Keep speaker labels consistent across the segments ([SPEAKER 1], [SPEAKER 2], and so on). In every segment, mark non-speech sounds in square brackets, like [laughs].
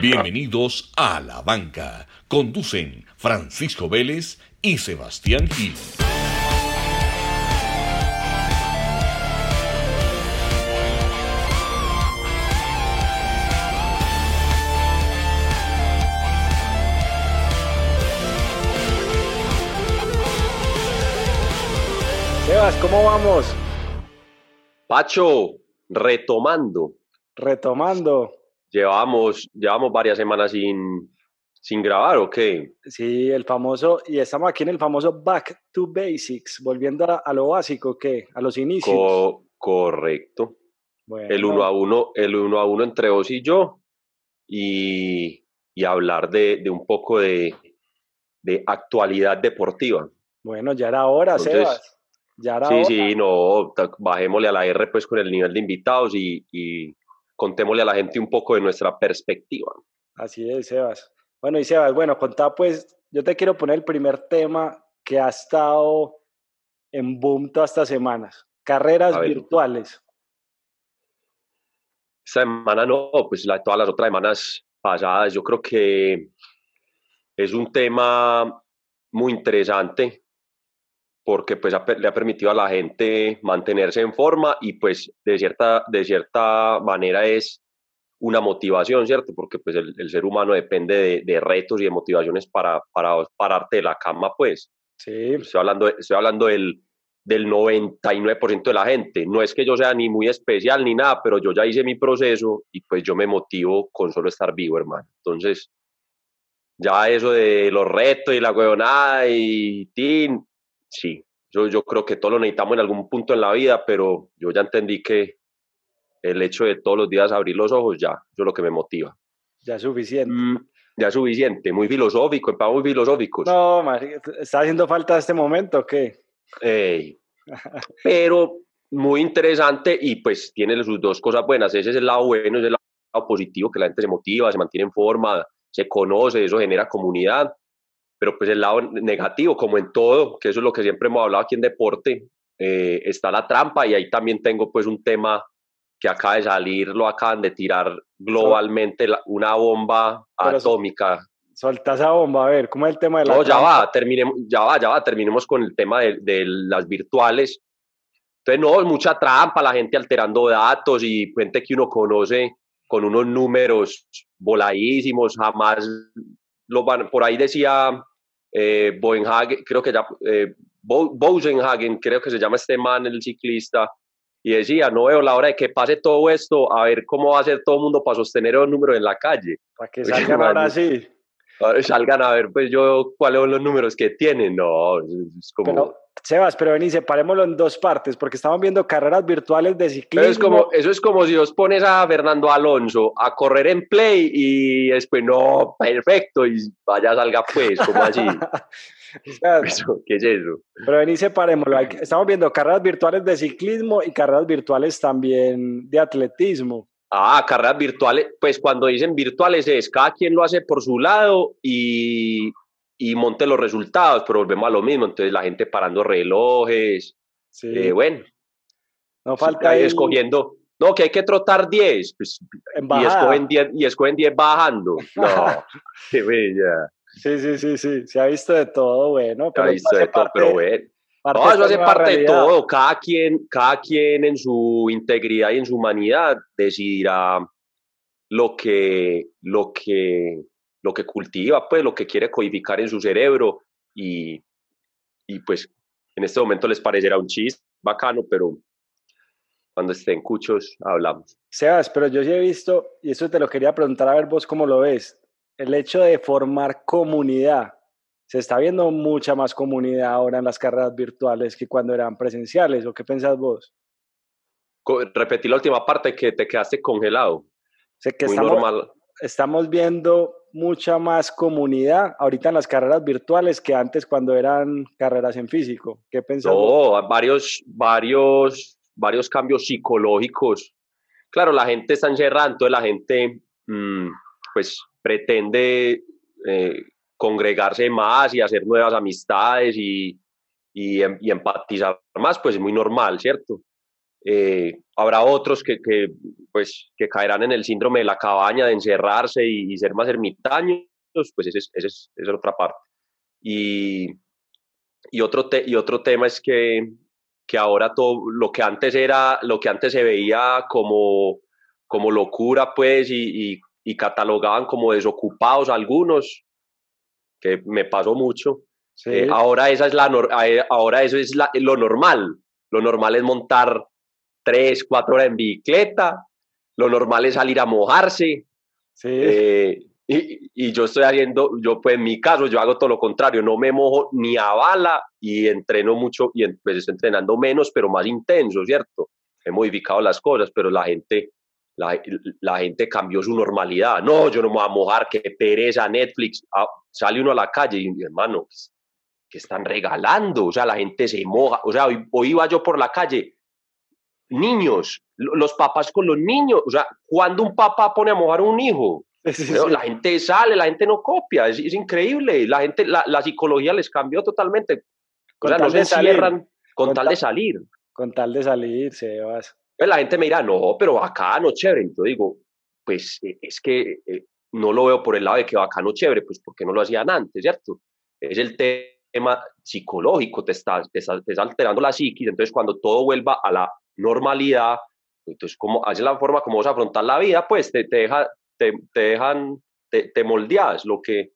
[SPEAKER 1] Bienvenidos a La Banca. Conducen Francisco Vélez y Sebastián Gil.
[SPEAKER 2] Sebas, ¿cómo vamos?
[SPEAKER 3] Pacho, retomando.
[SPEAKER 2] Retomando.
[SPEAKER 3] Llevamos, llevamos varias semanas sin, sin grabar, ¿o qué?
[SPEAKER 2] Sí, el famoso, y estamos aquí en el famoso Back to Basics, volviendo a, a lo básico, ¿qué? A los inicios.
[SPEAKER 3] Co- correcto.
[SPEAKER 2] Bueno,
[SPEAKER 3] El uno a uno, el uno a uno entre vos y yo, y, y hablar de, de un poco de, de actualidad deportiva.
[SPEAKER 2] Bueno, ya era hora,
[SPEAKER 3] Entonces,
[SPEAKER 2] Sebas. Ya era
[SPEAKER 3] Sí,
[SPEAKER 2] hora.
[SPEAKER 3] sí, no, bajémosle a la R pues con el nivel de invitados y, y contémosle a la gente un poco de nuestra perspectiva.
[SPEAKER 2] Así es, Sebas. Bueno, y Sebas, bueno, contá pues, yo te quiero poner el primer tema que ha estado en boom todas estas semanas. Carreras virtuales.
[SPEAKER 3] Esta semana no, pues la, todas las otras semanas pasadas, yo creo que es un tema muy interesante porque pues ha le ha permitido a la gente mantenerse en forma y pues de cierta, de cierta manera es una motivación, ¿cierto? Porque pues el, el ser humano depende de, de retos y de motivaciones para, para pararte de la cama, pues.
[SPEAKER 2] Sí,
[SPEAKER 3] Estoy hablando, estoy hablando del, del 99% de la gente. No es que yo sea ni muy especial ni nada, pero yo ya hice mi proceso y pues yo me motivo con solo estar vivo, hermano. Entonces, ya eso de los retos y la huevonada y tin, sí, yo, yo creo que todos lo necesitamos en algún punto en la vida, pero yo ya entendí que el hecho de todos los días abrir los ojos, ya, es lo que me motiva.
[SPEAKER 2] ya es suficiente.
[SPEAKER 3] Mm, ya es suficiente, muy filosófico, empezamos muy filosóficos.
[SPEAKER 2] No, ¿está haciendo falta este momento o qué?
[SPEAKER 3] Ey, [laughs] pero muy interesante y pues tiene sus dos cosas buenas. Ese es el lado bueno, ese es el lado positivo, que la gente se motiva, se mantiene en forma, se conoce, eso genera comunidad. Pero pues el lado negativo, como en todo, que eso es lo que siempre hemos hablado aquí en deporte, eh, está la trampa y ahí también tengo pues un tema que acaba de salir, lo acaban de tirar globalmente, la- una bomba
[SPEAKER 2] Pero
[SPEAKER 3] atómica
[SPEAKER 2] Solta esa bomba, a ver, ¿cómo es el tema de la
[SPEAKER 3] no, ya va, terminemos, ya va, ya va, terminemos con el tema de, de las virtuales. Entonces, no, mucha trampa, la gente alterando datos y gente que uno conoce con unos números voladísimos, jamás lo van, por ahí decía eh, Boenhagen, creo que ya, eh, Bo- Bosenhagen, creo que se llama este man, el ciclista, y decía, no veo la hora de que pase todo esto, a ver cómo va a hacer todo el mundo para sostener los números en la calle.
[SPEAKER 2] Para que salgan ahora sí.
[SPEAKER 3] Salgan a ver, pues yo, cuáles son los números que tienen. No, es como.
[SPEAKER 2] Pero, Sebas, pero vení, separémoslo en dos partes, porque estamos viendo carreras virtuales de ciclismo.
[SPEAKER 3] Pero es como, eso es como si os pones a Fernando Alonso a correr en play y después, no, perfecto, y vaya, salga pues, como así. [laughs] Eso, ¿Qué es eso?
[SPEAKER 2] pero vení, separémoslo. Estamos viendo carreras virtuales de ciclismo y carreras virtuales también de atletismo.
[SPEAKER 3] Ah, carreras virtuales, pues cuando dicen virtuales es cada quien lo hace por su lado y, y monte los resultados, pero volvemos a lo mismo, entonces la gente parando relojes,
[SPEAKER 2] Sí,
[SPEAKER 3] eh, bueno,
[SPEAKER 2] no falta
[SPEAKER 3] ahí
[SPEAKER 2] ahí
[SPEAKER 3] escogiendo, no, que hay que trotar 10, pues y escogen 10 y escogen 10 bajando. [laughs] No, qué bella.
[SPEAKER 2] Sí, sí, sí, sí. Se ha visto de todo, bueno. Pero eso
[SPEAKER 3] está
[SPEAKER 2] hace
[SPEAKER 3] de todo,
[SPEAKER 2] parte-
[SPEAKER 3] pero bueno.
[SPEAKER 2] Parte
[SPEAKER 3] No, eso hace parte de todo. Cada quien, cada quien en su integridad y en su humanidad decidirá lo que, lo que, lo que cultiva, pues, lo que quiere codificar en su cerebro y, y pues en este momento les parecerá un chiste bacano, pero cuando estén cuchos hablamos.
[SPEAKER 2] Sebas, pero yo sí he visto, y eso te lo quería preguntar a ver vos cómo lo ves, el hecho de formar comunidad. Se está viendo mucha más comunidad ahora en las carreras virtuales que cuando eran presenciales, ¿o qué pensás vos?
[SPEAKER 3] Repetí la última parte que te quedaste congelado.
[SPEAKER 2] Sé que
[SPEAKER 3] Muy
[SPEAKER 2] estamos,
[SPEAKER 3] normal.
[SPEAKER 2] estamos viendo mucha más comunidad ahorita en las carreras virtuales que antes cuando eran carreras en físico. ¿Qué pensás vos?
[SPEAKER 3] No, varios, varios, varios cambios psicológicos. Claro, la gente está encerrada, entonces la gente mm, pues pretende eh, congregarse más y hacer nuevas amistades y, y, em- y empatizar más, pues es muy normal, ¿cierto? Eh, habrá otros que, que, pues, que caerán en el síndrome de la cabaña, de encerrarse y, ser más ermitaños, pues esa es, es, es, otra parte. Y, y, otro y otro tema es que, que ahora todo lo que antes era, lo que antes se veía como, como locura, pues, y, y, y catalogaban como desocupados algunos, que me pasó mucho. Eh, ahora, esa es la, eh, ahora eso es lo normal. Lo normal es montar tres, cuatro horas en bicicleta. Lo normal es salir a mojarse. Eh, y, y, yo estoy haciendo, yo pues en mi caso, yo hago todo lo contrario. No me mojo ni a bala y entreno mucho y pues estoy entrenando menos, pero más intenso, ¿cierto? He modificado las cosas, pero la gente la, gente cambió su normalidad. No, yo no me voy a mojar, qué pereza Netflix. Ah, sale uno a la calle y, hermano, que están regalando? O sea, la gente se moja. O sea, hoy, iba yo por la calle, niños, los papás con los niños. O sea, ¿cuándo un papá pone a mojar a un hijo? [laughs] La gente sale, la gente no copia, es, increíble. La gente, la, psicología les cambió totalmente. Con o sea, no se encierran con, tal de salir.
[SPEAKER 2] Con tal de salir, se vas
[SPEAKER 3] la gente me dirá, no, pero bacano, chévere. Yo digo, pues eh, es que eh, no lo veo por el lado de que bacano, chévere, pues porque no lo hacían antes, ¿cierto? Es el tema psicológico, te está, te está, alterando la psiquis, entonces cuando todo vuelva a la normalidad, entonces como hace la forma como vas a afrontar la vida, pues te, te, deja, te, te dejan, te, te, moldeas lo que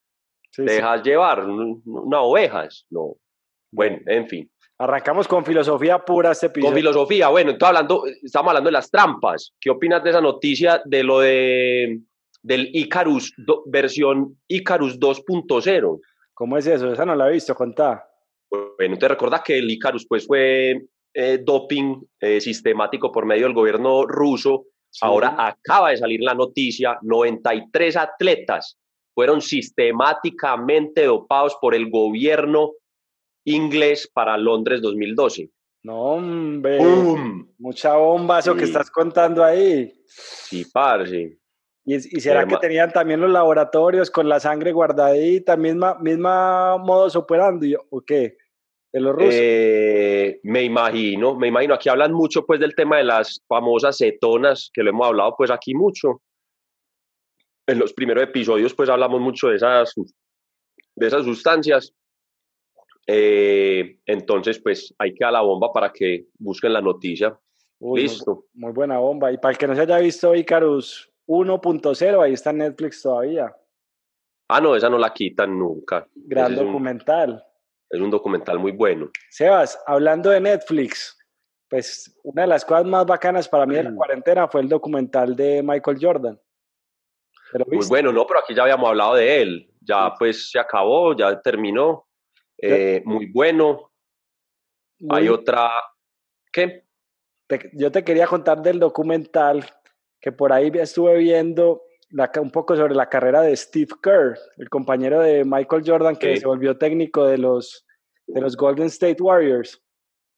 [SPEAKER 3] te dejas llevar, una ovejas, no. Bueno, en fin.
[SPEAKER 2] Arrancamos con filosofía pura este episodio.
[SPEAKER 3] Con filosofía, bueno, entonces hablando, estamos hablando de las trampas. ¿Qué opinas de esa noticia de lo de del Icarus versión Icarus 2.0?
[SPEAKER 2] ¿Cómo es eso? Esa no la he visto, contá.
[SPEAKER 3] Bueno, te recordás que el Icarus pues fue eh, doping eh, sistemático por medio del gobierno ruso. Ahora acaba de salir la noticia, 93 atletas fueron sistemáticamente dopados por el gobierno inglés para Londres 2012.
[SPEAKER 2] No, hombre. Mucha bomba eso que estás contando ahí.
[SPEAKER 3] Sí, parce.
[SPEAKER 2] ¿Y, y será que tenían también los laboratorios con la sangre guardadita, misma, misma modos operando o qué? De los rusos.
[SPEAKER 3] Eh, me imagino, me imagino. Aquí hablan mucho pues del tema de las famosas cetonas, que lo hemos hablado pues aquí mucho. En los primeros episodios pues hablamos mucho de esas, de esas sustancias. Eh, entonces, pues hay que dar la bomba para que busquen la noticia. Listo.
[SPEAKER 2] Muy, buena bomba. Y para el que no se haya visto Icarus 1.0, ahí está en Netflix todavía.
[SPEAKER 3] Ah, no, esa no la quitan nunca.
[SPEAKER 2] Gran documental.
[SPEAKER 3] es un documental muy bueno.
[SPEAKER 2] Sebas, hablando de Netflix, pues una de las cosas más bacanas para mí de la mm. cuarentena fue el documental de Michael Jordan.
[SPEAKER 3] Muy bueno, no, pero aquí ya habíamos hablado de él. Ya pues se acabó, ya terminó. Eh, muy bueno. Hay otra, ¿qué?
[SPEAKER 2] yo te quería contar del documental que por ahí estuve viendo un poco sobre la carrera de Steve Kerr, el compañero de Michael Jordan que se volvió técnico de los, de los Golden State Warriors.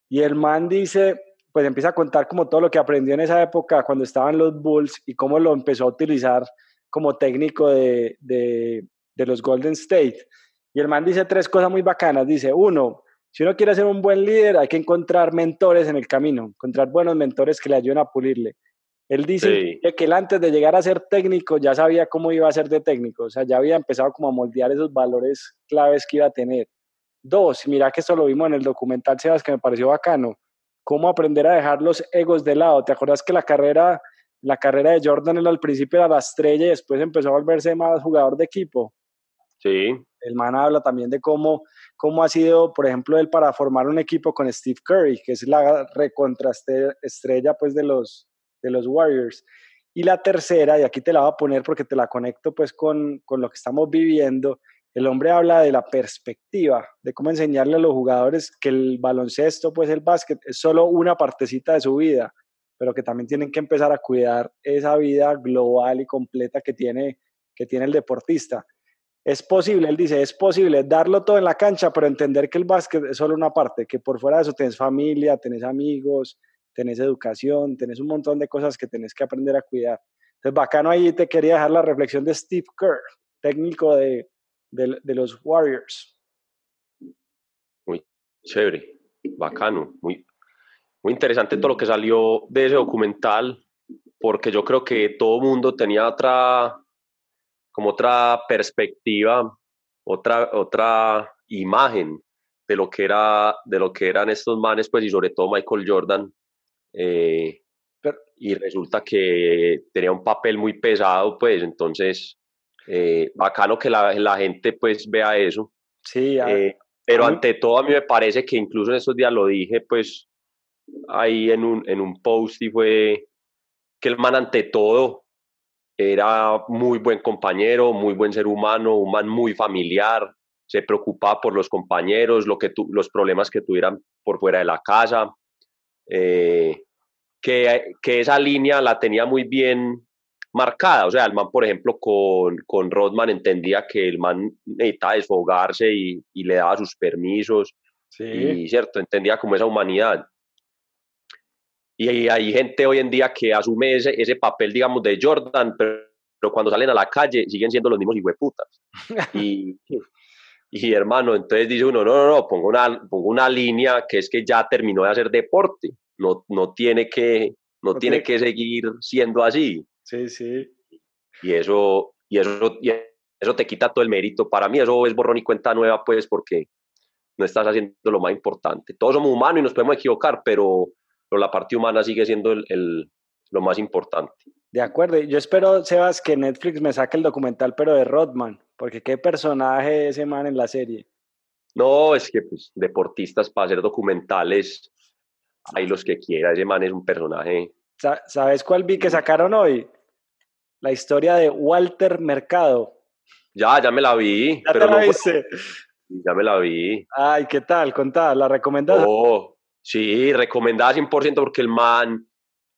[SPEAKER 2] Y el man dice, pues empieza a contar como todo lo que aprendió en esa época cuando estaban los Bulls y cómo lo empezó a utilizar como técnico de, de, de los Golden State. Y el man dice tres cosas muy bacanas. Dice, uno, si uno quiere ser un buen líder, hay que encontrar mentores en el camino, encontrar buenos mentores que le ayuden a pulirle. Él dice que él antes de llegar a ser técnico ya sabía cómo iba a ser de técnico, o sea, ya había empezado como a moldear esos valores claves que iba a tener. Dos, mira que esto lo vimos en el documental Sebas que me pareció bacano, cómo aprender a dejar los egos de lado. ¿Te acuerdas que la carrera, la carrera de Jordan al principio era la estrella y después empezó a volverse más jugador de equipo? El man habla también de cómo, cómo ha sido, por ejemplo, él para formar un equipo con Steve Curry, que es la estrella pues de los, de los Warriors. Y la tercera, y aquí te la voy a poner porque te la conecto pues con, con lo que estamos viviendo, el hombre habla de la perspectiva, de cómo enseñarle a los jugadores que el baloncesto, pues el básquet, es solo una partecita de su vida, pero que también tienen que empezar a cuidar esa vida global y completa que tiene, que tiene el deportista. Es posible, él dice, es posible darlo todo en la cancha, pero entender que el básquet es solo una parte, que por fuera de eso tenés familia, tenés amigos, tenés educación, tenés un montón de cosas que tenés que aprender a cuidar. Entonces, bacano ahí te quería dejar la reflexión de Steve Kerr, técnico de, de, los Warriors.
[SPEAKER 3] Muy chévere, bacano, muy, muy interesante todo lo que salió de ese documental, porque yo creo que todo mundo tenía otra, como otra perspectiva, otra, otra imagen de lo que era, de lo que eran estos manes, pues, y sobre todo Michael Jordan. Eh, y resulta que tenía un papel muy pesado, pues, entonces, eh, bacano que la, la, gente, pues, vea eso.
[SPEAKER 2] Sí,
[SPEAKER 3] eh, pero ante todo, a mí me parece que incluso en esos días lo dije, pues, ahí en un, en un post y fue que el man ante todo era muy buen compañero, muy buen ser humano, un man muy familiar, se preocupaba por los compañeros, lo que los problemas que tuvieran por fuera de la casa, eh, que, que, esa línea la tenía muy bien marcada, o sea, el man, por ejemplo, con, con Rodman entendía que el man necesitaba desfogarse y, y le daba sus permisos, sí. y cierto, entendía como esa humanidad. Y hay gente hoy en día que asume ese, ese papel, digamos, de Jordan, pero, pero, cuando salen a la calle siguen siendo los mismos hijueputas. [laughs] y, y hermano, entonces dice uno, no, no, no, pongo una, pongo una línea que es que ya terminó de hacer deporte, no, no tiene que, no, no tiene que seguir siendo así.
[SPEAKER 2] Sí, sí.
[SPEAKER 3] Y eso, y eso, y eso te quita todo el mérito. Para mí eso es borrón y cuenta nueva, pues, porque no estás haciendo lo más importante. Todos somos humanos y nos podemos equivocar, pero, pero la parte humana sigue siendo el, el, lo más importante.
[SPEAKER 2] De acuerdo. Yo espero, Sebas, que Netflix me saque el documental, pero de Rodman, porque qué personaje ese man en la serie.
[SPEAKER 3] No, es que pues, deportistas para hacer documentales, hay los que quiera. Ese man es un personaje.
[SPEAKER 2] ¿Sabes cuál vi que sacaron hoy? La historia de Walter Mercado.
[SPEAKER 3] Ya, ya me la vi.
[SPEAKER 2] ¿Ya
[SPEAKER 3] pero
[SPEAKER 2] te la
[SPEAKER 3] no? Ya me la vi.
[SPEAKER 2] Ay, ¿qué tal? Contá, ¿la recomendás?
[SPEAKER 3] Oh, sí, recomendada 100% porque el man,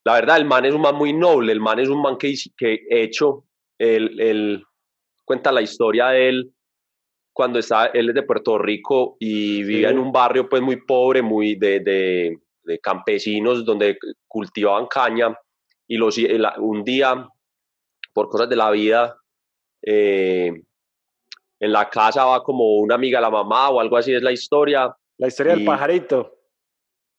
[SPEAKER 3] la verdad, el man es un man muy noble, el man es un man que, que hecho, el, el, cuenta la historia de él cuando está, él es de Puerto Rico y vivía sí. en un barrio pues muy pobre, muy de, de, de campesinos donde cultivaban caña y los, un día, por cosas de la vida, eh, en la casa va como una amiga la mamá o algo así es la historia.
[SPEAKER 2] La historia y, del pajarito.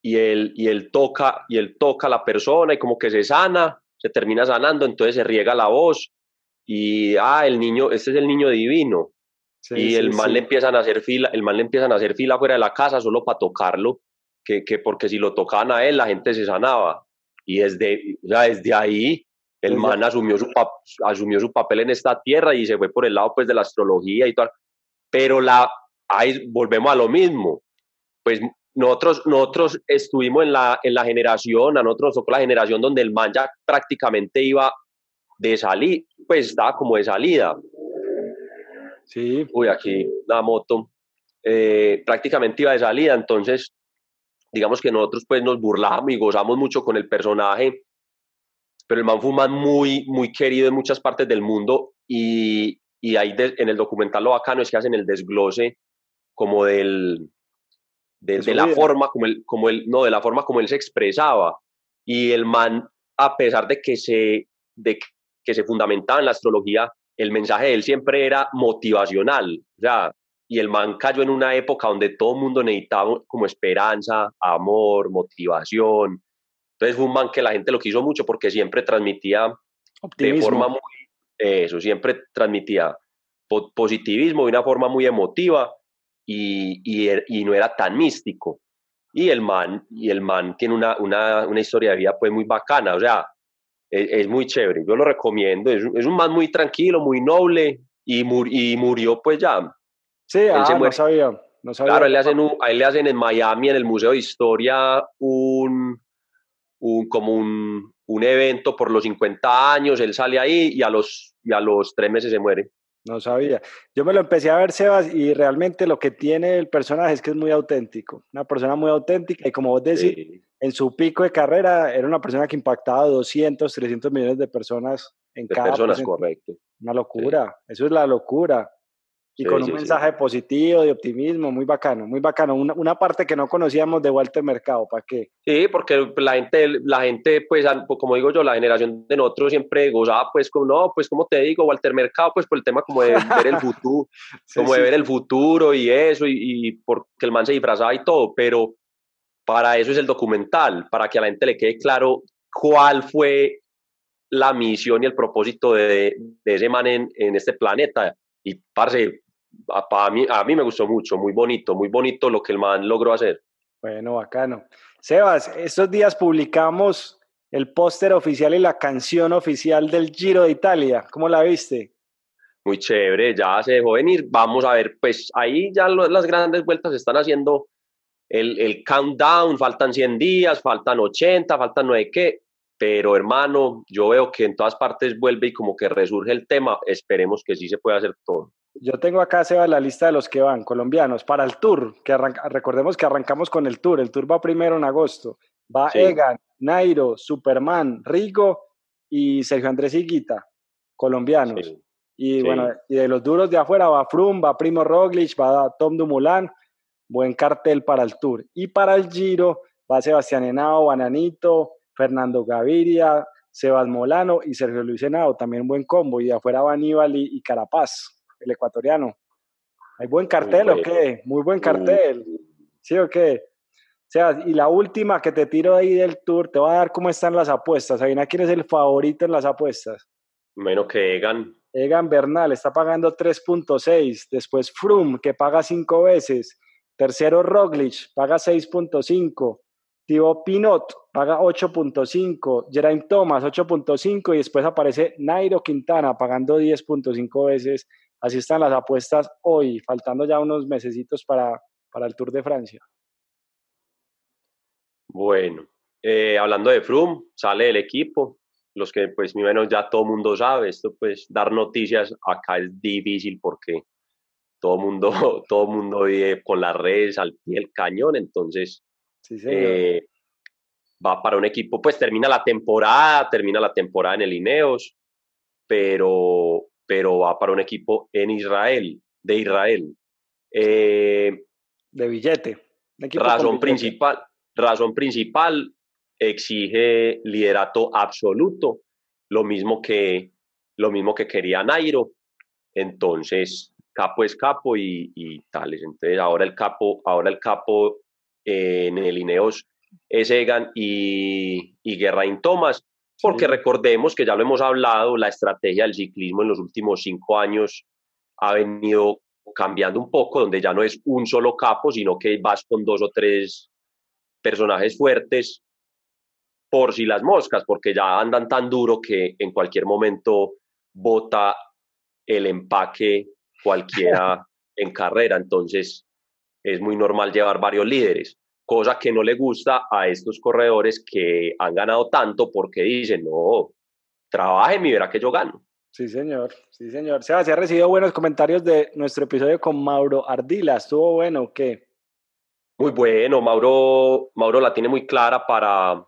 [SPEAKER 3] Y él, y él toca, y él toca a la persona y como que se sana, se termina sanando, entonces se riega la voz y ah, el niño, este es el niño divino. Sí, y sí, el man sí. le empiezan a hacer fila, el man le empiezan a hacer fila fuera de la casa solo para tocarlo, que, que porque si lo tocaban a él la gente se sanaba. Y desde, o sea, desde ahí el man asumió su, asumió su papel en esta tierra y se fue por el lado pues de la astrología y tal. Pero la, ahí volvemos a lo mismo. Pues nosotros, nosotros estuvimos en la, en la generación, a nosotros tocó la generación donde el man ya prácticamente iba de salir, pues estaba como de salida.
[SPEAKER 2] Sí.
[SPEAKER 3] Uy, aquí la moto. Eh, prácticamente iba de salida, entonces digamos que nosotros pues nos burlamos y gozamos mucho con el personaje pero el man fue un man muy, muy querido en muchas partes del mundo y, y ahí de, en el documental lo bacano es que hacen el desglose como del, de, de la forma como él, como él, no, de la forma como él se expresaba. Y el man, a pesar de que se, de que se fundamentaba en la astrología, el mensaje de él siempre era motivacional, o sea, y el man cayó en una época donde todo el mundo necesitaba como esperanza, amor, motivación, entonces fue un man que la gente lo quiso mucho porque siempre transmitía Optimismo. de forma muy, eso, siempre transmitía positivismo de una forma muy emotiva y, y, y, no era tan místico. Y el man, y el man tiene una, una, una historia de vida pues muy bacana, o sea, es, es muy chévere, yo lo recomiendo, es, es, un man muy tranquilo, muy noble y, mur, y murió pues ya.
[SPEAKER 2] Sí, ah, no sabía, no sabía.
[SPEAKER 3] Claro, él le, hacen un, a él le hacen en Miami, en el Museo de Historia, un, un, como un, un, evento por los 50 años, él sale ahí y a los, y a los tres meses se muere.
[SPEAKER 2] No sabía. Yo me lo empecé a ver, Sebas, y realmente lo que tiene el personaje es que es muy auténtico. Una persona muy auténtica y como vos decís, sí. en su pico de carrera era una persona que impactaba a 200, 300 millones de personas en
[SPEAKER 3] de
[SPEAKER 2] cada
[SPEAKER 3] personas, correcto.
[SPEAKER 2] Una locura. Sí. Eso es la locura y sí, con un sí, mensaje sí. positivo, de optimismo, muy bacano, muy bacano. Una, una, parte que no conocíamos de Walter Mercado, ¿para qué?
[SPEAKER 3] Sí, porque la gente, la gente, pues, como digo yo, la generación de nosotros siempre gozaba, pues, como, no, pues, como te digo, Walter Mercado, pues, por el tema como de [laughs] ver el futuro, como de ver el futuro y eso, y, y porque el man se disfrazaba y todo, pero para eso es el documental, para que a la gente le quede claro cuál fue la misión y el propósito de, ese man en, este planeta. Y, parce, a, mí, a mí me gustó mucho, muy bonito, muy bonito lo que el man logró hacer.
[SPEAKER 2] Bueno, bacano. Sebas, estos días publicamos el póster oficial y la canción oficial del Giro de Italia. ¿Cómo la viste?
[SPEAKER 3] Muy chévere, ya se dejó venir. Vamos a ver, pues ahí ya las grandes vueltas están haciendo el, el countdown, faltan 100 días, faltan 80, faltan 9 qué, pero hermano, yo veo que en todas partes vuelve y como que resurge el tema, esperemos que sí se pueda hacer todo.
[SPEAKER 2] Yo tengo acá, Seba, la lista de los que van, colombianos, para el Tour, que recordemos que arrancamos con el Tour, el Tour va primero en agosto, va Egan, Nairo, Superman, Rigo y Sergio Andrés Higuita, colombianos. Y bueno, y de los duros de afuera va Frum, va Primo Roglic, va Tom Dumoulin, buen cartel para el Tour. Y para el Giro va Sebastián Henao, Bananito, Fernando Gaviria, Sebas Molano y Sergio Luis Henao, también buen combo. Y de afuera va Aníbal y, Carapaz, el ecuatoriano. ¿Hay buen cartel o qué? Muy buen cartel. ¿Sí o qué? O sea, y la última que te tiro ahí del tour, te va a dar cómo están las apuestas. Adivina quién es el favorito en las apuestas.
[SPEAKER 3] Menos que Egan.
[SPEAKER 2] Egan Bernal está pagando 3.6. Después Froome, que paga 5 veces. Tercero, Roglic, paga 6.5. Thibaut Pinot, paga 8.5. Geraint Thomas, 8.5. Y después aparece Nairo Quintana, pagando 10.5 veces. Así están las apuestas hoy, faltando ya unos mesecitos para, para el Tour de Francia.
[SPEAKER 3] Bueno, eh, hablando de Froome, sale el equipo. Los que, pues, mi menos ya todo mundo sabe, esto, pues, dar noticias acá es difícil porque todo mundo, [laughs] todo mundo vive con las redes al pie del cañón, entonces eh, va para un equipo, pues termina la temporada, termina la temporada en el Ineos, pero, pero va para un equipo en Israel, de Israel. Eh,
[SPEAKER 2] de billete.
[SPEAKER 3] razón principal, razón principal, exige liderato absoluto, lo mismo que, lo mismo que quería Nairo. Entonces, capo es capo y, y tales. Entonces ahora el capo, ahora el capo eh, en el Ineos es Egan y, y Guerrain Thomas, porque recordemos que ya lo hemos hablado, la estrategia del ciclismo en los últimos cinco años ha venido cambiando un poco, donde ya no es un solo capo, sino que vas con dos o tres personajes fuertes por si las moscas, porque ya andan tan duro que en cualquier momento bota el empaque cualquiera [laughs] en carrera, entonces es muy normal llevar varios líderes, cosa que no le gusta a estos corredores que han ganado tanto porque dicen, no, trabajen y verá que yo gano.
[SPEAKER 2] Sí, señor, sí, señor. se ha recibido buenos comentarios de nuestro episodio con Mauro Ardila, ¿estuvo bueno o qué?
[SPEAKER 3] Muy bueno, Mauro, Mauro la tiene muy clara para,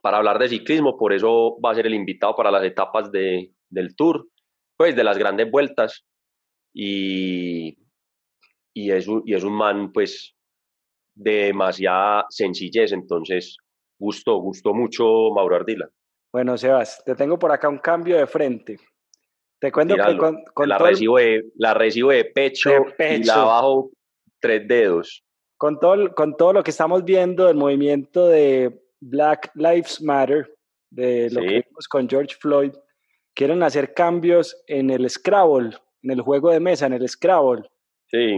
[SPEAKER 3] para hablar de ciclismo, por eso va a ser el invitado para las etapas de, del Tour, pues de las grandes vueltas y, y, es, un, y es un man pues de demasiada sencillez, entonces gustó, gustó mucho Mauro Ardila.
[SPEAKER 2] Bueno, Sebas, te tengo por acá un cambio de frente. Te cuento que con,
[SPEAKER 3] la, recibo de, la recibo de pecho, y la bajo tres dedos.
[SPEAKER 2] Con todo, con todo lo que estamos viendo del movimiento de Black Lives Matter, de lo que vimos con George Floyd, quieren hacer cambios en el Scrabble, en el juego de mesa, en el Scrabble.
[SPEAKER 3] Sí.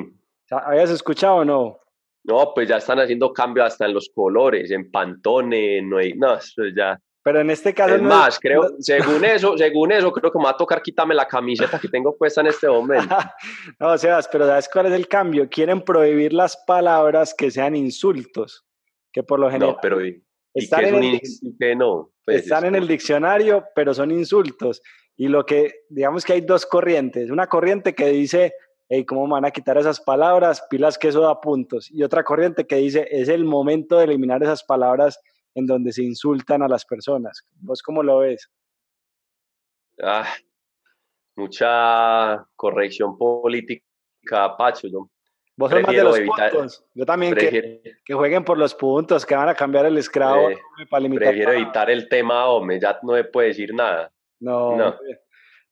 [SPEAKER 2] ¿Habías escuchado o no?
[SPEAKER 3] No, pues ya están haciendo cambios hasta en los colores, en Pantone, no, hay, no eso ya.
[SPEAKER 2] Pero en este caso.
[SPEAKER 3] Es más, creo, según eso, según eso, creo que me va a tocar quitarme la camiseta que tengo puesta en este momento. [laughs]
[SPEAKER 2] no, Sebas, pero ¿sabes cuál es el cambio? Quieren prohibir las palabras que sean insultos, que por lo general.
[SPEAKER 3] No, pero están, en, el, no?
[SPEAKER 2] Pues están en el diccionario, pero son insultos. Y lo que, digamos que hay dos corrientes. Una corriente que dice, hey, ¿cómo van a quitar esas palabras? Pilas que eso da puntos. Y otra corriente que dice, es el momento de eliminar esas palabras en donde se insultan a las personas. ¿Vos cómo lo ves?
[SPEAKER 3] Ah, mucha corrección política, Pacho. Yo
[SPEAKER 2] Vos sos más de los puntos. Yo también que, que, jueguen por los puntos, que van a cambiar el escravo
[SPEAKER 3] para limitar. Prefiero evitar el tema, hombre, ya no me puede decir nada.
[SPEAKER 2] No,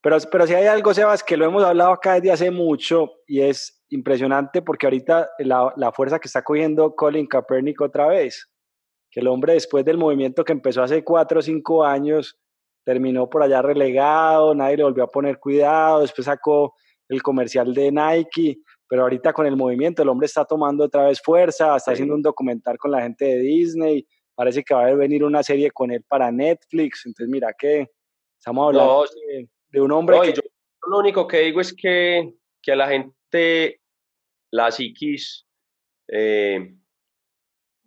[SPEAKER 2] Pero, pero si hay algo, Sebas, que lo hemos hablado acá desde hace mucho y es, impresionante porque ahorita la, la, fuerza que está cogiendo Colin Kaepernick otra vez, que el hombre después del movimiento que empezó hace cuatro o cinco años, terminó por allá relegado, nadie le volvió a poner cuidado, después sacó el comercial de Nike, pero ahorita con el movimiento el hombre está tomando otra vez fuerza, está haciendo un documental con la gente de Disney, parece que va a venir una serie con él para Netflix, entonces mira que estamos hablando de, un hombre que...
[SPEAKER 3] Yo, lo único que digo es que, que a la gente, la psiquis, eh,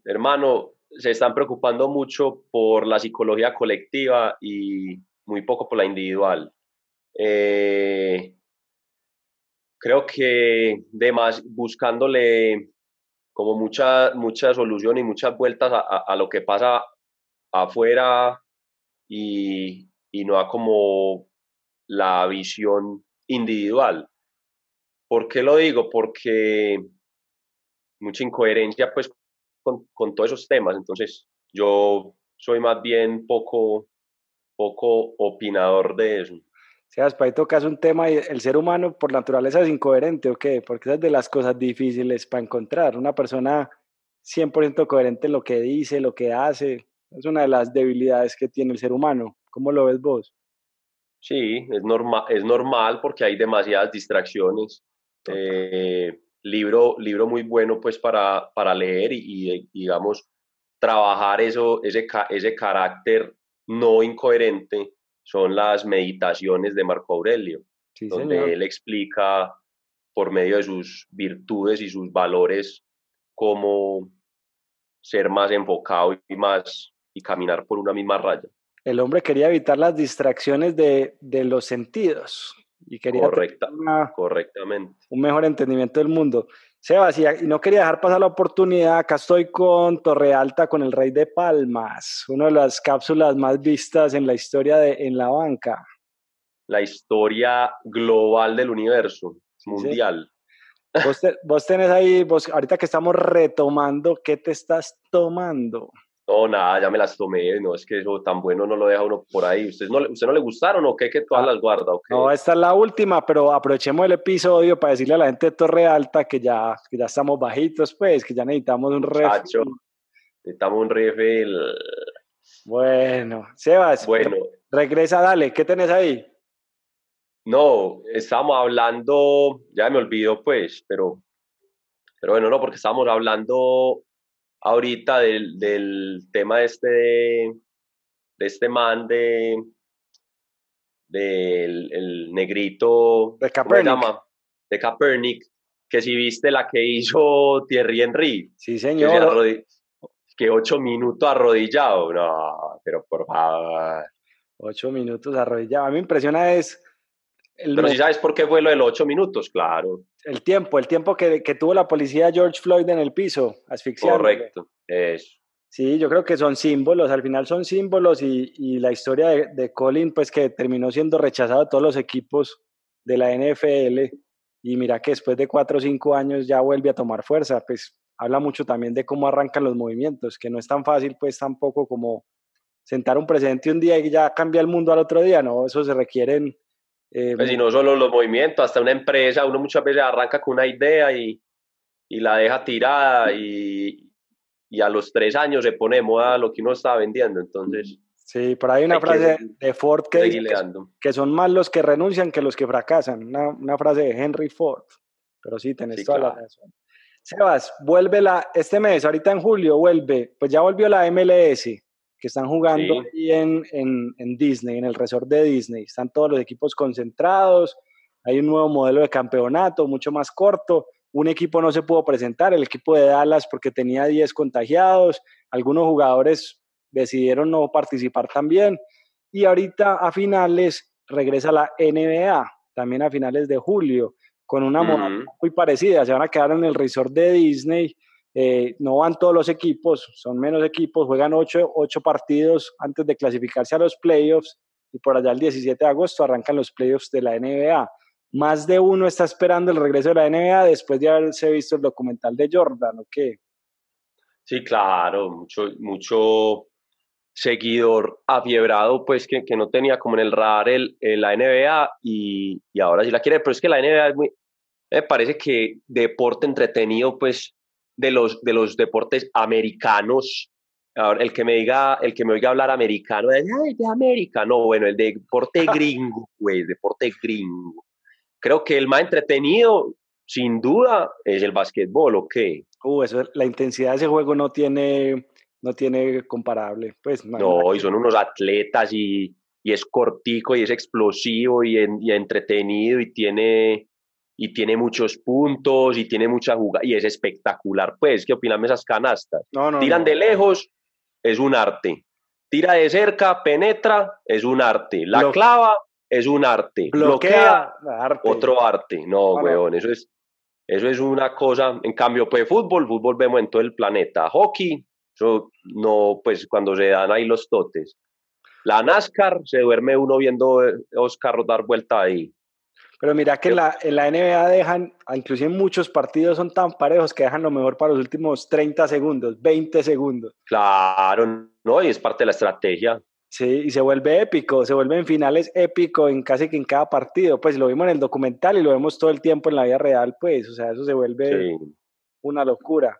[SPEAKER 3] hermano, se están preocupando mucho por la psicología colectiva y muy poco por la individual. Eh, creo que demás buscándole como mucha, mucha solución y muchas vueltas a, lo que pasa afuera y, y, no a como la visión individual. ¿Por qué lo digo? Porque mucha incoherencia pues con, con todos esos temas, entonces yo soy más bien poco, poco opinador de eso.
[SPEAKER 2] Sebas, para ahí tocas un tema, el ser humano por naturaleza es incoherente, ¿o qué? Porque es de las cosas difíciles para encontrar. Una persona 100% coherente en lo que dice, lo que hace, es una de las debilidades que tiene el ser humano. ¿Cómo lo ves vos?
[SPEAKER 3] Sí, es, normal es normal porque hay demasiadas distracciones. Eh, libro, libro muy bueno pues para, para leer y, y, digamos, trabajar eso, ese, ese carácter no incoherente son las meditaciones de Marco Aurelio, donde él explica por medio de sus virtudes y sus valores cómo ser más enfocado y más y caminar por una misma raya.
[SPEAKER 2] El hombre quería evitar las distracciones de, de los sentidos y quería
[SPEAKER 3] Correcta, correctamente.
[SPEAKER 2] un mejor entendimiento del mundo. Sebas, y no quería dejar pasar la oportunidad, acá estoy con Torre Alta, con el Rey de Palmas, una de las cápsulas más vistas en la historia de En la Banca.
[SPEAKER 3] La historia global del universo, mundial.
[SPEAKER 2] Vos, tenés ahí, vos, ahorita que estamos retomando, ¿qué te estás tomando?
[SPEAKER 3] No, nada, ya me las tomé, no es que eso tan bueno no lo deja uno por ahí. ¿Usted no, usted no le gustaron o qué? Que todas ah, las guarda o
[SPEAKER 2] No, esta es la última, pero aprovechemos el episodio para decirle a la gente de Torre Alta que ya, que ya estamos bajitos, pues, que ya necesitamos un refill.
[SPEAKER 3] Necesitamos un refill.
[SPEAKER 2] Bueno, Sebas, bueno. regresa, dale, ¿qué tenés ahí?
[SPEAKER 3] No, estábamos hablando, ya me olvido pues, pero, pero bueno, no, porque estábamos hablando ahorita del, del tema este de, este man de del el negrito
[SPEAKER 2] de Capernic.
[SPEAKER 3] de Capernic que si viste la que hizo Thierry Henry
[SPEAKER 2] sí señor.
[SPEAKER 3] que, ocho minutos arrodillado. No pero por favor.
[SPEAKER 2] Ocho minutos arrodillado. A mí me impresiona es
[SPEAKER 3] pero si sabes por qué fue lo de los ocho minutos, claro.
[SPEAKER 2] El tiempo, el tiempo que, que tuvo la policía George Floyd en el piso, asfixiado.
[SPEAKER 3] Correcto, eso.
[SPEAKER 2] Sí, yo creo que son símbolos, al final son símbolos y, y la historia de, de, Colin, pues que terminó siendo rechazado de todos los equipos de la NFL y mira que después de cuatro o cinco años ya vuelve a tomar fuerza, pues habla mucho también de cómo arrancan los movimientos, que no es tan fácil pues tampoco como sentar un precedente un día y ya cambia el mundo al otro día, ¿no? Eso se requieren
[SPEAKER 3] eh, pues y no solo los movimientos, hasta una empresa, uno muchas veces arranca con una idea y, y la deja tirada y, y, a los tres años se pone de moda lo que uno estaba vendiendo, entonces...
[SPEAKER 2] Sí, por ahí una frase de Ford que dice que, son más los que renuncian que los que fracasan, una, una frase de Henry Ford, pero sí, tenés toda la razón. Sebas, vuelve la, este mes, ahorita en julio vuelve, pues ya volvió la MLS, que están jugando ahí en, en, en, Disney, en el resort de Disney. Están todos los equipos concentrados, hay un nuevo modelo de campeonato, mucho más corto. Un equipo no se pudo presentar, el equipo de Dallas, porque tenía 10 contagiados. Algunos jugadores decidieron no participar también. Y ahorita a finales regresa la NBA, también a finales de julio, con una uh muy parecida. Se van a quedar en el resort de Disney eh, no van todos los equipos, son menos equipos, juegan ocho, ocho, partidos antes de clasificarse a los playoffs y por allá el 17 de agosto arrancan los playoffs de la NBA. Más de uno está esperando el regreso de la NBA después de haberse visto el documental de Jordan, ¿o qué?
[SPEAKER 3] Sí, claro, mucho, mucho seguidor afiebrado, pues que, que no tenía como en el radar el, la NBA y, y, ahora sí la quiere, pero es que la NBA es muy, Me parece que deporte entretenido, pues, de los, de los deportes americanos, Ahora, el que me diga, el que me oiga hablar americano, de, de América, no, bueno, el deporte [laughs] gringo, güey, deporte gringo. Creo que el más entretenido, sin duda, es el básquetbol, ¿o qué?
[SPEAKER 2] Uh, eso, la intensidad de ese juego no tiene, no tiene comparable, pues.
[SPEAKER 3] No, y son unos atletas y, y, es cortico y es explosivo y, y entretenido y tiene, y tiene muchos puntos y tiene mucha jugada y es espectacular, pues, ¿qué opinan esas canastas?
[SPEAKER 2] No, no,
[SPEAKER 3] Tiran de lejos, es un arte. Tira de cerca, penetra, es un arte. La clava, es un arte.
[SPEAKER 2] Bloquea,
[SPEAKER 3] otro arte. No, weón, eso es, eso es una cosa. En cambio, pues fútbol, fútbol vemos en todo el planeta. Hockey, eso no, pues cuando se dan ahí los totes. La NASCAR, se duerme uno viendo los carros dar vuelta ahí.
[SPEAKER 2] Pero mira que en la, en la NBA dejan, inclusive muchos partidos son tan parejos que dejan lo mejor para los últimos 30 segundos, 20 segundos.
[SPEAKER 3] Claro, ¿no? Y es parte de la estrategia.
[SPEAKER 2] Sí, y se vuelve épico, se vuelve en finales épico en casi que en cada partido. Pues lo vimos en el documental y lo vemos todo el tiempo en la vida real, pues, o sea, eso se vuelve una locura.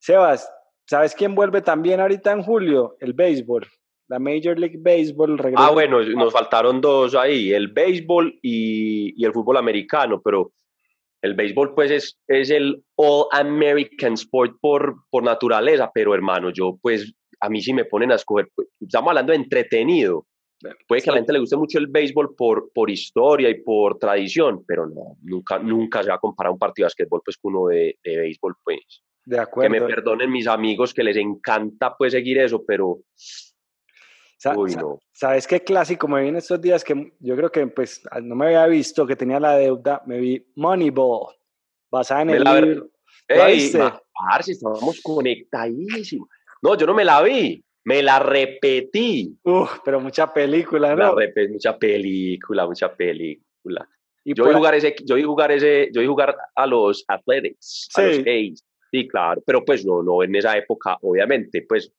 [SPEAKER 2] Sebas, ¿sabes quién vuelve también ahorita en julio? El béisbol la Major League Baseball
[SPEAKER 3] Ah, bueno, nos faltaron dos ahí, el béisbol y, el fútbol americano, pero el béisbol pues es, es el All American Sport por, por naturaleza, pero hermano, yo pues a mí sí me ponen a escoger, pues, estamos hablando de entretenido. Puede que a la gente le guste mucho el béisbol por, por historia y por tradición, pero no, nunca, nunca se va a comparar un partido de básquetbol pues con uno de, de béisbol, pues.
[SPEAKER 2] De acuerdo.
[SPEAKER 3] Que me perdonen mis amigos que les encanta pues seguir eso, pero
[SPEAKER 2] ¿Sabes qué clásico me vi en estos días que yo creo que pues no me había visto que tenía la deuda? Me vi Moneyball, basada en el libro.
[SPEAKER 3] Ey, estábamos conectadísimos. No, yo no me la vi, me la repetí.
[SPEAKER 2] Uf, pero mucha película, ¿no?
[SPEAKER 3] mucha película, mucha película. yo vi jugar ese, yo vi jugar ese, yo vi jugar a los Athletics, a los A's. Sí, claro, pero pues no, no en esa época, obviamente, pues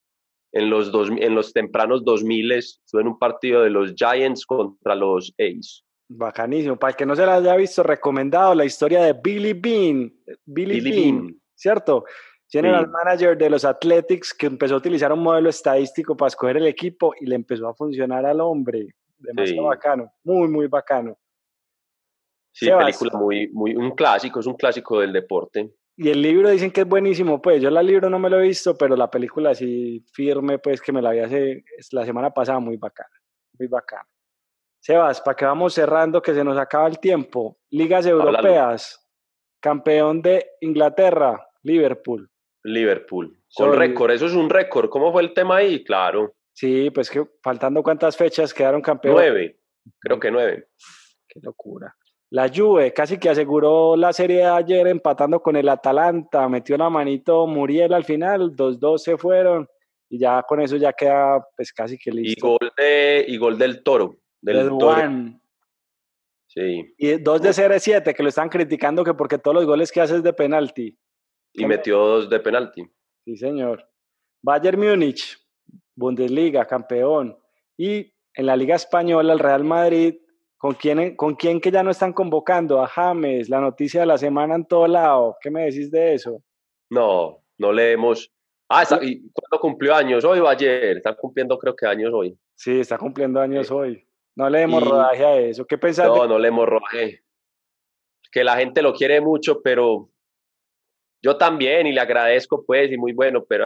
[SPEAKER 3] en los, dos, en los tempranos 2000 estuve en un partido de los Giants contra los A's.
[SPEAKER 2] Bacanísimo. Para el que no se la haya visto, recomendado la historia de Billy Bean. Billy, Bean, ¿cierto? General manager de los Athletics que empezó a utilizar un modelo estadístico para escoger el equipo y le empezó a funcionar al hombre. Demasiado bacano, muy, muy bacano.
[SPEAKER 3] Sí, película muy, muy, un clásico, es un clásico del deporte.
[SPEAKER 2] Y el libro dicen que es buenísimo, pues yo el libro no me lo he visto, pero la película sí firme, pues que me la vi hace la semana pasada, muy bacana, muy bacana. Sebas, para que vamos cerrando, que se nos acaba el tiempo. Ligas europeas, campeón de Inglaterra, Liverpool.
[SPEAKER 3] Liverpool, con récord, eso es un récord. ¿Cómo fue el tema ahí? Claro.
[SPEAKER 2] Sí, pues que faltando cuántas fechas quedaron campeón.
[SPEAKER 3] Nueve, creo que nueve.
[SPEAKER 2] Qué locura. La Juve casi que aseguró la serie de ayer empatando con el Atalanta, metió la manito Muriel al final, 2-2 se fueron y ya con eso ya queda pues casi que listo.
[SPEAKER 3] Y gol, de, y gol del Toro, del Toro. Sí.
[SPEAKER 2] Y dos de CR7 que lo están criticando que porque todos los goles que hace es de penalti.
[SPEAKER 3] Y metió dos de penalti.
[SPEAKER 2] Sí, señor. Bayern Múnich, Bundesliga, campeón. Y en la Liga Española, el Real Madrid ¿Con quién, ¿Con quién que ya no están convocando? A James, la noticia de la semana en todo lado. ¿Qué me decís de eso?
[SPEAKER 3] No, no leemos. Ah, ¿y ¿cuándo cumplió años? ¿Hoy o ayer? Está cumpliendo creo que años hoy.
[SPEAKER 2] Sí, está cumpliendo años hoy. No leemos rodaje a eso. ¿Qué pensás?
[SPEAKER 3] No, no leemos rodaje. Que la gente lo quiere mucho, pero yo también y le agradezco pues y muy bueno, pero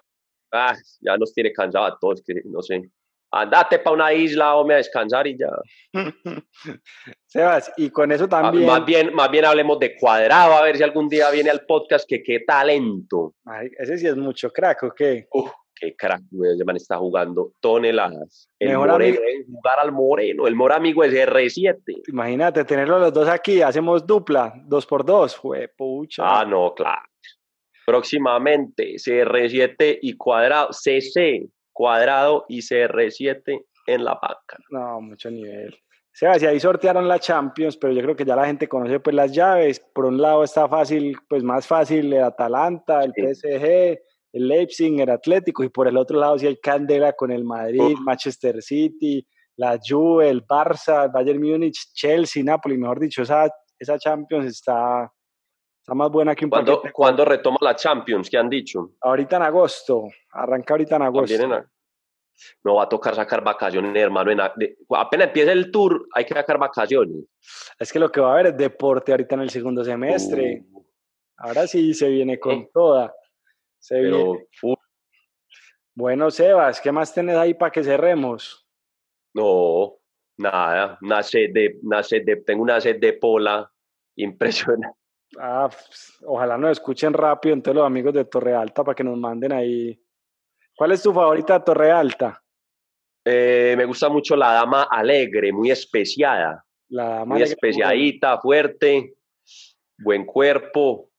[SPEAKER 3] ah, ya nos tiene cansado a todos, que no sé andate para una isla o me a descansar y ya. [laughs]
[SPEAKER 2] Sebas, y con eso también.
[SPEAKER 3] Más bien, más bien hablemos de cuadrado, a ver si algún día viene al podcast, que qué talento.
[SPEAKER 2] ese sí es mucho crack, ¿o qué?
[SPEAKER 3] Uf, qué crack, ese man está jugando toneladas. El Mejor moreno, jugar al moreno, el mejor amigo es R7.
[SPEAKER 2] Imagínate, tenerlos los dos aquí, hacemos dupla, dos por dos, fue pucha.
[SPEAKER 3] Ah, no, claro. Próximamente, CR7 y cuadrado, CC, Cuadrado y CR7 en la banca.
[SPEAKER 2] No, mucho nivel. Sebas, y ahí sortearon la Champions, pero yo creo que ya la gente conoce pues las llaves. Por un lado está fácil, pues más fácil el Atalanta, el PSG, el Leipzig, el Atlético, y por el otro lado sí hay Candela con el Madrid, Manchester City, la Juve, el Barça, Bayern Múnich, Chelsea, Napoli, mejor dicho, esa, esa Champions está Está más buena que un
[SPEAKER 3] ¿Cuándo,
[SPEAKER 2] paquete.
[SPEAKER 3] ¿Cuándo retoma la Champions? ¿Qué han dicho?
[SPEAKER 2] Ahorita en agosto. Arranca ahorita en agosto.
[SPEAKER 3] En No va a tocar sacar vacaciones, hermano. en apenas empieza el tour, hay que sacar vacaciones.
[SPEAKER 2] Es que lo que va a haber es deporte ahorita en el segundo semestre.
[SPEAKER 3] Uh,
[SPEAKER 2] Ahora sí se viene con
[SPEAKER 3] Eh.
[SPEAKER 2] toda. Se
[SPEAKER 3] pero
[SPEAKER 2] viene.
[SPEAKER 3] uh,
[SPEAKER 2] Bueno, Sebas, ¿qué más tenés ahí para que cerremos?
[SPEAKER 3] no, nada. Una sed de, una sed de, tengo una sed de pola impresionante.
[SPEAKER 2] Ah, pues, ojalá nos escuchen rápido entonces los amigos de Torre Alta para que nos manden ahí. ¿Cuál es tu favorita de Torre Alta?
[SPEAKER 3] Eh, me gusta mucho la dama alegre, muy especiada.
[SPEAKER 2] La dama
[SPEAKER 3] muy
[SPEAKER 2] alegre,
[SPEAKER 3] especiadita, fuerte, buen cuerpo,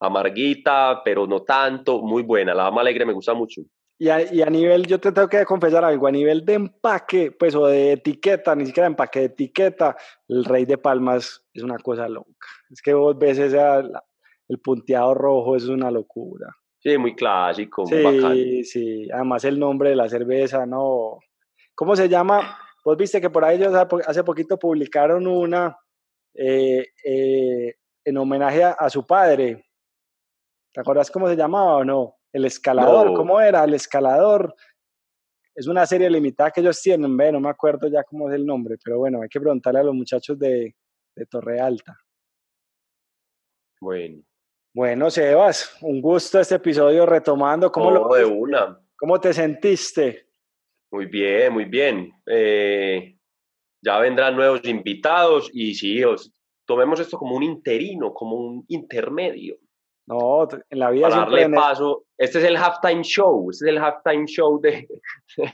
[SPEAKER 3] amarguita, pero no tanto, muy buena. La dama alegre me gusta mucho.
[SPEAKER 2] Y a, y a nivel, yo te tengo que confesar algo, a nivel de empaque, pues, o de etiqueta, ni siquiera de empaque, de etiqueta, el Rey de Palmas es una cosa loca. Es que vos ves esa, la- el punteado rojo, es una locura.
[SPEAKER 3] Sí, muy clásico, muy bacán.
[SPEAKER 2] Sí, sí, además el nombre de la cerveza, no. ¿Cómo se llama? Vos viste que por ahí ellos hace poquito publicaron una eh, eh, en homenaje a, a su padre. ¿Te acuerdas cómo se llamaba o no? El escalador,
[SPEAKER 3] No.
[SPEAKER 2] ¿cómo era? El escalador. Es una serie limitada que ellos tienen, ve, no me acuerdo ya cómo es el nombre, pero bueno, hay que preguntarle a los muchachos de, de Torre Alta.
[SPEAKER 3] Bueno,
[SPEAKER 2] Bueno, Sebas, un gusto este episodio retomando. ¿Cómo, lo
[SPEAKER 3] de una.
[SPEAKER 2] ¿Cómo te sentiste?
[SPEAKER 3] Muy bien, muy bien. Eh, ya vendrán nuevos invitados y sí, os- tomemos esto como un interino, como un intermedio.
[SPEAKER 2] No, en la vida
[SPEAKER 3] Para darle
[SPEAKER 2] en-
[SPEAKER 3] paso. Este es el halftime show, este es el halftime show de, [laughs] de-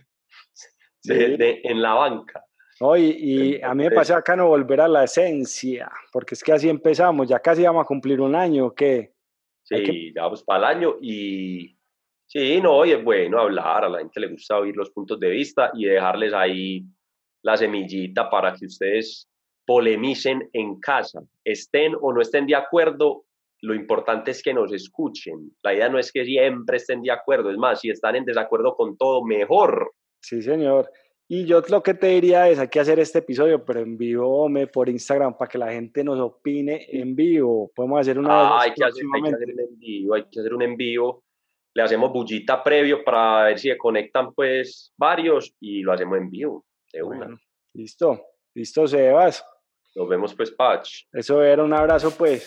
[SPEAKER 2] Sí.
[SPEAKER 3] de- en la banca.
[SPEAKER 2] no, y, y a mí me parece acá no volver a la esencia, porque es que así empezamos, ya casi vamos a cumplir un año, ¿qué?
[SPEAKER 3] Sí, ya vamos para el año y sí, no, y es bueno hablar, a la gente le gusta oír los puntos de vista y dejarles ahí la semillita para que ustedes polemicen en casa, estén o no estén de acuerdo, lo importante es que nos escuchen. La idea no es que siempre estén de acuerdo, es más, si están en desacuerdo con todo, mejor.
[SPEAKER 2] Sí, señor. Y yo lo que te diría es, hay que hacer este episodio, pero en vivo, hombre, por Instagram, para que la gente nos opine en vivo. Podemos hacer una
[SPEAKER 3] Ah, hay, que hacer, hay que
[SPEAKER 2] próximamente.
[SPEAKER 3] hacer un en vivo, hay que hacer un en vivo. Le hacemos bullita previo para ver si se conectan pues varios y lo hacemos en vivo. De una.
[SPEAKER 2] Bueno, listo, listo, Sebas.
[SPEAKER 3] Nos vemos pues, Patch.
[SPEAKER 2] Eso era un abrazo, pues.